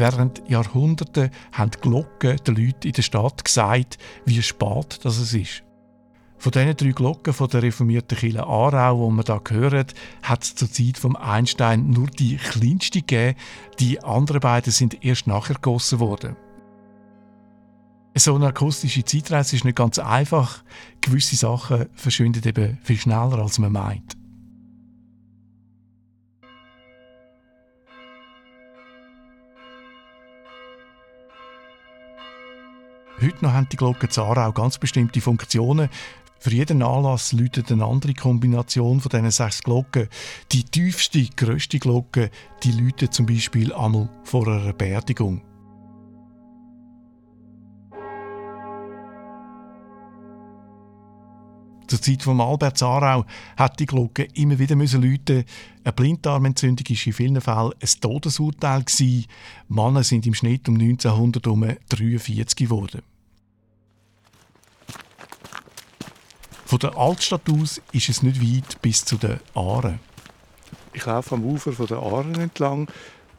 Während Jahrhunderten haben die Glocken den Leuten in der Stadt gesagt, wie spät das ist. Von diesen drei Glocken von der reformierten Kirche Aarau, die wir hier hören, hat es zur Zeit von Einstein nur die kleinste gegeben. Die anderen beiden sind erst nachher gegossen worden. So eine akustische Zeitreise ist nicht ganz einfach. Gewisse Sachen verschwinden eben viel schneller, als man meint. Heute noch haben die Glocken Zara auch ganz bestimmte Funktionen. Für jeden Anlass läutet eine andere Kombination von diesen sechs Glocken. Die tiefste, grösste Glocke, die läutet zum Beispiel einmal vor einer Beerdigung. Zur Zeit von Albert Zarau hat die Glocke immer wieder müssen läuten. Eine Blinddarmentzündung war in vielen Fällen ein Todesurteil. Männer sind im Schnitt um 1900 um 43 geworden. Von der Altstadt aus ist es nicht weit bis zu den Aaren. Ich laufe am Ufer der Aaren entlang.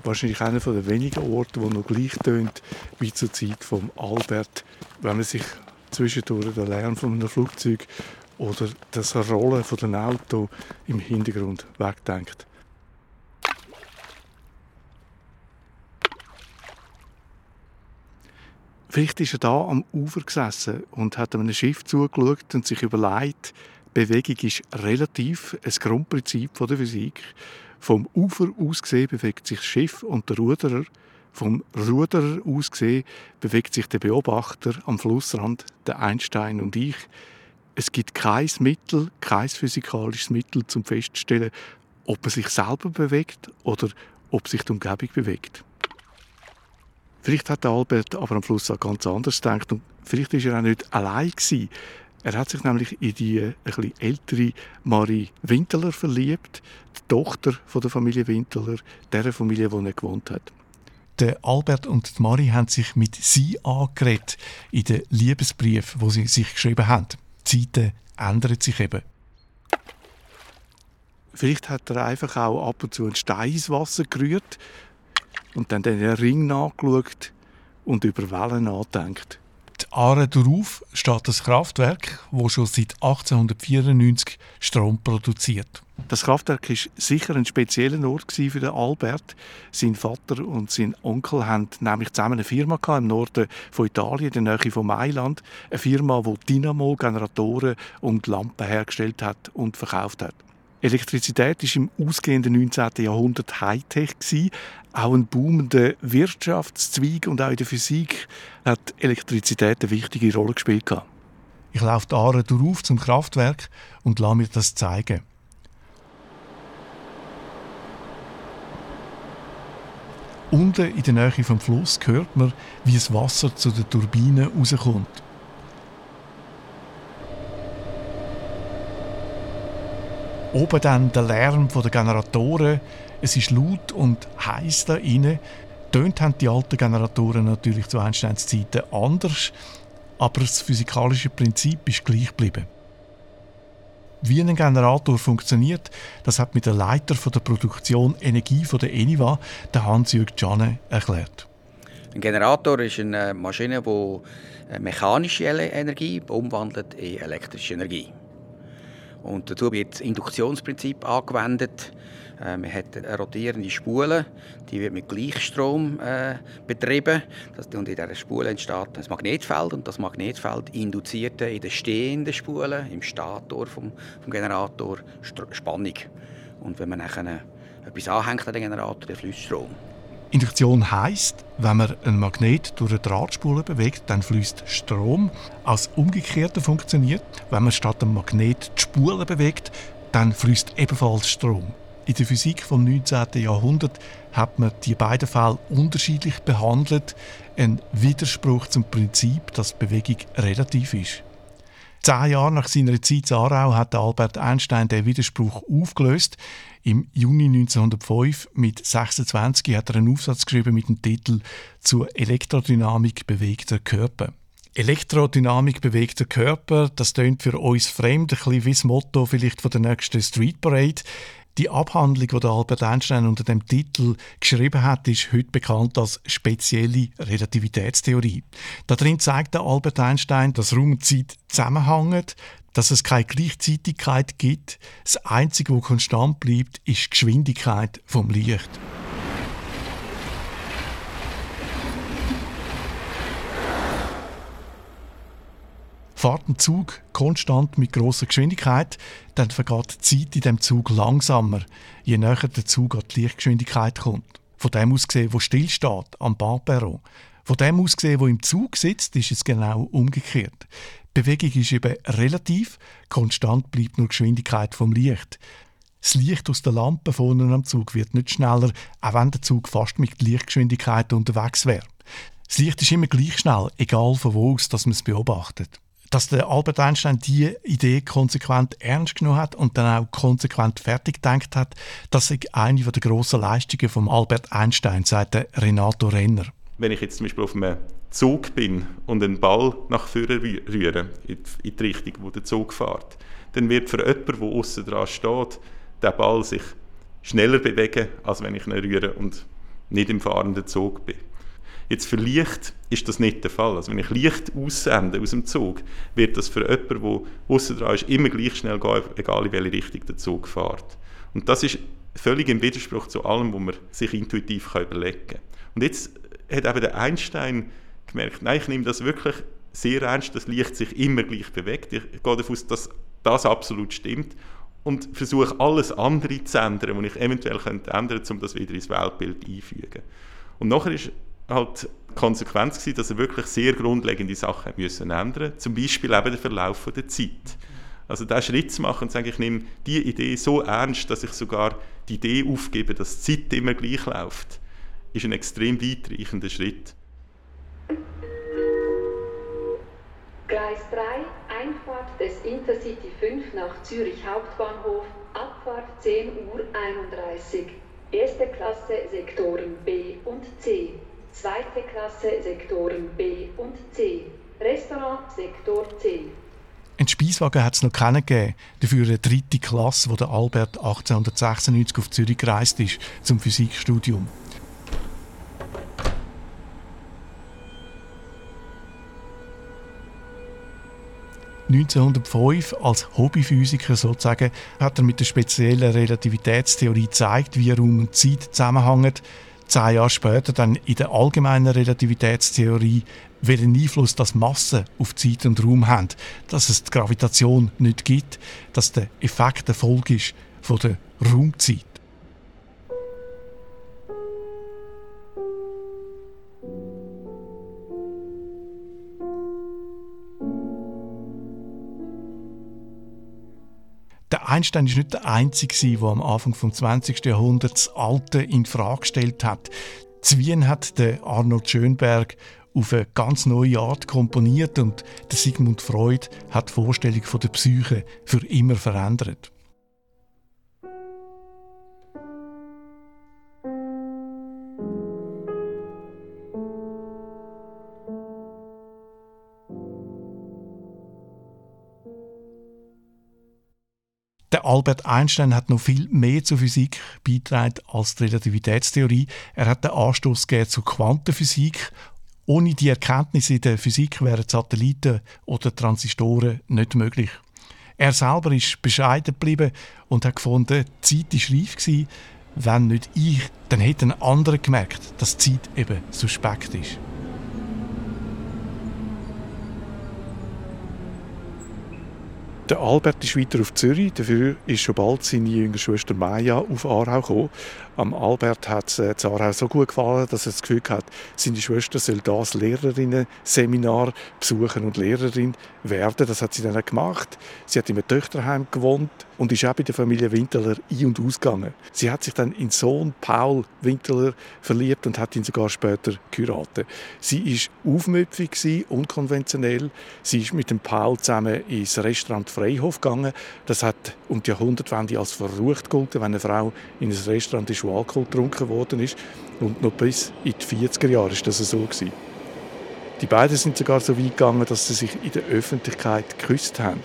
Wahrscheinlich einer der wenigen Orte, wo noch gleich tönt wie zur Zeit von Albert, wenn man sich zwischendurch den Lärm von einem Flugzeug oder das Rollen von den Auto im Hintergrund wegdenkt. Vielleicht ist er da am Ufer gesessen und hat einem Schiff zugeschaut und sich überlegt, Bewegung ist relativ ein Grundprinzip der Physik. Vom Ufer aus gesehen bewegt sich das Schiff und der Ruderer. Vom Ruderer aus gesehen bewegt sich der Beobachter am Flussrand, der Einstein und ich. Es gibt kein Mittel, kein physikalisches Mittel, zum festzustellen, ob er sich selber bewegt oder ob sich die Umgebung bewegt. Vielleicht hat Albert aber am Schluss auch ganz anders gedacht und vielleicht ist er auch nicht allein gewesen. Er hat sich nämlich in die äh, ein ältere Marie Winteler verliebt, die Tochter von der Familie Winteler, der Familie, wo er gewohnt hat. Der Albert und die Marie haben sich mit sie angeredet in den Liebesbrief, wo sie sich geschrieben haben. Die Zeiten ändern sich eben. Vielleicht hat er einfach auch ab und zu einen Stein ins Wasser gerührt und dann den Ring nachgeschaut und über Wellen nachdenkt. Die Aare darauf steht das Kraftwerk, wo schon seit 1894 Strom produziert. Das Kraftwerk ist sicher ein spezieller Ort für den Albert. Sein Vater und sein Onkel haben nämlich zusammen eine Firma im Norden von Italien, in der Nähe von Mailand, eine Firma, die Dynamo, Generatoren und Lampen hergestellt hat und verkauft hat. Elektrizität ist im ausgehenden 19. Jahrhundert Hightech Auch ein boomender Wirtschaftszweig und auch in der Physik hat Elektrizität eine wichtige Rolle gespielt. Ich laufe die Aare durch zum Kraftwerk und lasse mir das zeigen. Unten in der Nähe vom Fluss hört man, wie das Wasser zu den Turbinen rauskommt. Oben dann der Lärm der Generatoren. Es ist laut und heiß da innen. Tönt haben die alten Generatoren natürlich zu Einsteinszeiten anders, aber das physikalische Prinzip ist gleich geblieben. Wie ein Generator funktioniert, das hat mit der Leiter der Produktion Energie von der Eniva, der Hans-Jürg Janne, erklärt. Ein Generator ist eine Maschine, die mechanische Energie umwandelt in elektrische Energie. Und dazu wird das Induktionsprinzip angewendet. Äh, man hat eine rotierende Spule, die wird mit Gleichstrom äh, betrieben. Das, und in dieser Spule entsteht ein Magnetfeld und das Magnetfeld induziert in der stehenden Spule, im Stator vom, vom Generator, Spannung. Und wenn man dann etwas anhängt an den Generator, dann fließt Strom. Induktion heißt, wenn man ein Magnet durch eine Drahtspule bewegt, dann fließt Strom. Als Umgekehrte funktioniert, wenn man statt dem Magnet die Spule bewegt, dann fließt ebenfalls Strom. In der Physik vom 19. Jahrhundert hat man die beiden Fälle unterschiedlich behandelt. Ein Widerspruch zum Prinzip, dass Bewegung relativ ist. Zehn Jahre nach seiner Zeit in Aarau hat Albert Einstein den Widerspruch aufgelöst. Im Juni 1905 mit 26 hat er einen Aufsatz geschrieben mit dem Titel zur Elektrodynamik bewegter Körper. Elektrodynamik bewegter Körper, das tönt für uns fremd, ein bisschen wie das Motto vielleicht von der nächsten Street Parade. Die Abhandlung, die Albert Einstein unter dem Titel geschrieben hat, ist heute bekannt als spezielle Relativitätstheorie. Darin zeigt Albert Einstein, dass Raum und Zeit zusammenhängen, dass es keine Gleichzeitigkeit gibt. Das Einzige, was konstant bleibt, ist die Geschwindigkeit vom Licht. Fahrt ein Zug konstant mit großer Geschwindigkeit, dann vergeht die Zeit in dem Zug langsamer, je näher der Zug an die Lichtgeschwindigkeit kommt. Von dem aus gesehen, wo stillsteht, am Bahnperron. Von dem aus gesehen, wo im Zug sitzt, ist es genau umgekehrt. Bewegung ist eben relativ, konstant bleibt nur die Geschwindigkeit vom Licht. Das Licht aus der Lampe vorne am Zug wird nicht schneller, auch wenn der Zug fast mit Lichtgeschwindigkeit unterwegs wäre. Das Licht ist immer gleich schnell, egal von wo aus dass man es beobachtet dass der Albert Einstein die Idee konsequent ernst genommen hat und dann auch konsequent fertig gedacht hat, das ist eine der grossen Leistungen von Albert Einstein, sagt Renato Renner. Wenn ich jetzt zum Beispiel auf einem Zug bin und einen Ball nach vorne rühre, in die Richtung, wo der Zug fährt, dann wird für jemanden, der außen dran steht, der Ball sich schneller bewegen, als wenn ich ihn rühre und nicht im fahrenden Zug bin. Jetzt für Licht ist das nicht der Fall. Also wenn ich Licht aussende aus dem Zug, wird das für jemanden, der außen dran ist, immer gleich schnell gehen, egal in welche Richtung der Zug fährt. Und das ist völlig im Widerspruch zu allem, was man sich intuitiv überlegen kann. Und jetzt hat eben der Einstein gemerkt, nein, ich nehme das wirklich sehr ernst, dass Licht sich immer gleich bewegt. Ich gehe davon aus, dass das absolut stimmt und versuche alles andere zu ändern, was ich eventuell könnte ändern könnte, um das wieder ins Weltbild einfügen. Und nachher ist halt Konsequenz gewesen, dass er wirklich sehr grundlegende Sachen müssen ändern Zum Beispiel eben den Verlauf der Zeit. Also diesen Schritt zu machen und zu sagen, ich nehme die Idee so ernst, dass ich sogar die Idee aufgebe, dass die Zeit immer gleich läuft, ist ein extrem weitreichender Schritt. Gleis 3, Einfahrt des Intercity 5 nach Zürich Hauptbahnhof, Abfahrt 10 Uhr 31. Erste Klasse Sektoren B und C. Zweite Klasse Sektoren B und C. Restaurant Sektor C. Ein Speiswagen hat es noch keinen gegeben, dafür eine dritte Klasse, wo der Albert 1896 auf Zürich gereist ist zum Physikstudium. 1905 als Hobbyphysiker sozusagen hat er mit der speziellen Relativitätstheorie gezeigt, wie Raum und Zeit zusammenhängen. Zehn Jahre später dann in der allgemeinen Relativitätstheorie, welchen Einfluss das Massen auf Zeit und Raum haben, dass es die Gravitation nicht gibt, dass der Effekt der Folge ist von der Raumzeit. Der Einstein ist nicht der Einzige, der am Anfang des 20. Jahrhunderts das Alte in Frage gestellt hat. Zwien hat der Arnold Schönberg auf eine ganz neue Art komponiert und der Sigmund Freud hat die Vorstellung von der Psyche für immer verändert. Albert Einstein hat noch viel mehr zur Physik beigetragen als die Relativitätstheorie. Er hat den Anstoß zur Quantenphysik. Ohne die Erkenntnisse der Physik wären Satelliten oder Transistoren nicht möglich. Er selber ist bescheiden geblieben und hat gefunden, die Zeit war reif. Gewesen. Wenn nicht ich, dann hätten andere gemerkt, dass die Zeit eben suspekt ist. Der Albert ist weiter auf Zürich, dafür ist schon bald seine jüngere Schwester Maya auf Aarau gekommen. Am Albert hat äh, Aarau so gut gefallen, dass er das Gefühl hat, seine Schwester soll das Lehrerinnen-Seminar besuchen und Lehrerin werden. Das hat sie dann gemacht. Sie hat in einem Töchterheim gewohnt und ist auch bei der Familie Winteler ein- und ausgegangen. Sie hat sich dann in Sohn Paul Winteler verliebt und hat ihn sogar später geheiratet. Sie ist aufmüpfig, unkonventionell. Sie ist mit dem Paul zusammen ins Restaurant Freihof gegangen. Das hat um die Jahrhundertwende als verrucht gegolten, wenn eine Frau in ein Restaurant ist, wo Alkohol getrunken worden ist. Und noch bis in die 40er Jahre ist das so gewesen. Die beiden sind sogar so weit gegangen, dass sie sich in der Öffentlichkeit geküsst haben.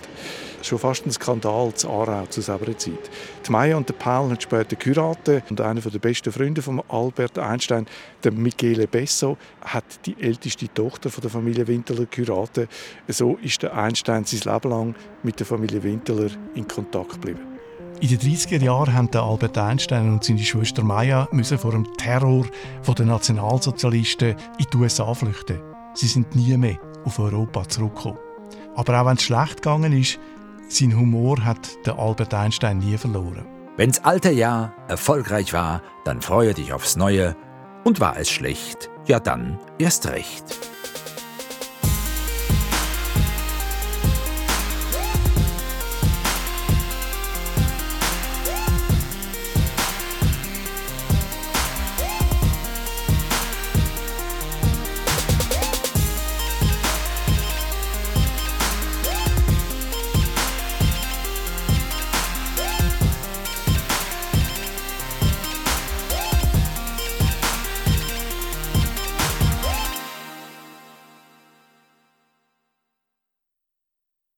Schon fast ein Skandal zu Aarau zu selber Zeit. Die Maya und der Paul haben später geheiratet und einer der besten Freunde von Albert Einstein, der Michele Besso, hat die älteste Tochter von der Familie Winteler geheiratet. So ist der Einstein sein Leben lang mit der Familie Winteler in Kontakt geblieben. In den 30er Jahren haben Albert Einstein und seine Schwester Maya vor dem Terror der Nationalsozialisten in die USA flüchten. Sie sind nie mehr auf Europa zurückgekommen. Aber auch wenn es schlecht gegangen ist, sein Humor hat der Albert Einstein nie verloren. Wenn's alte Jahr erfolgreich war, dann freue dich aufs Neue. Und war es schlecht, ja dann erst recht.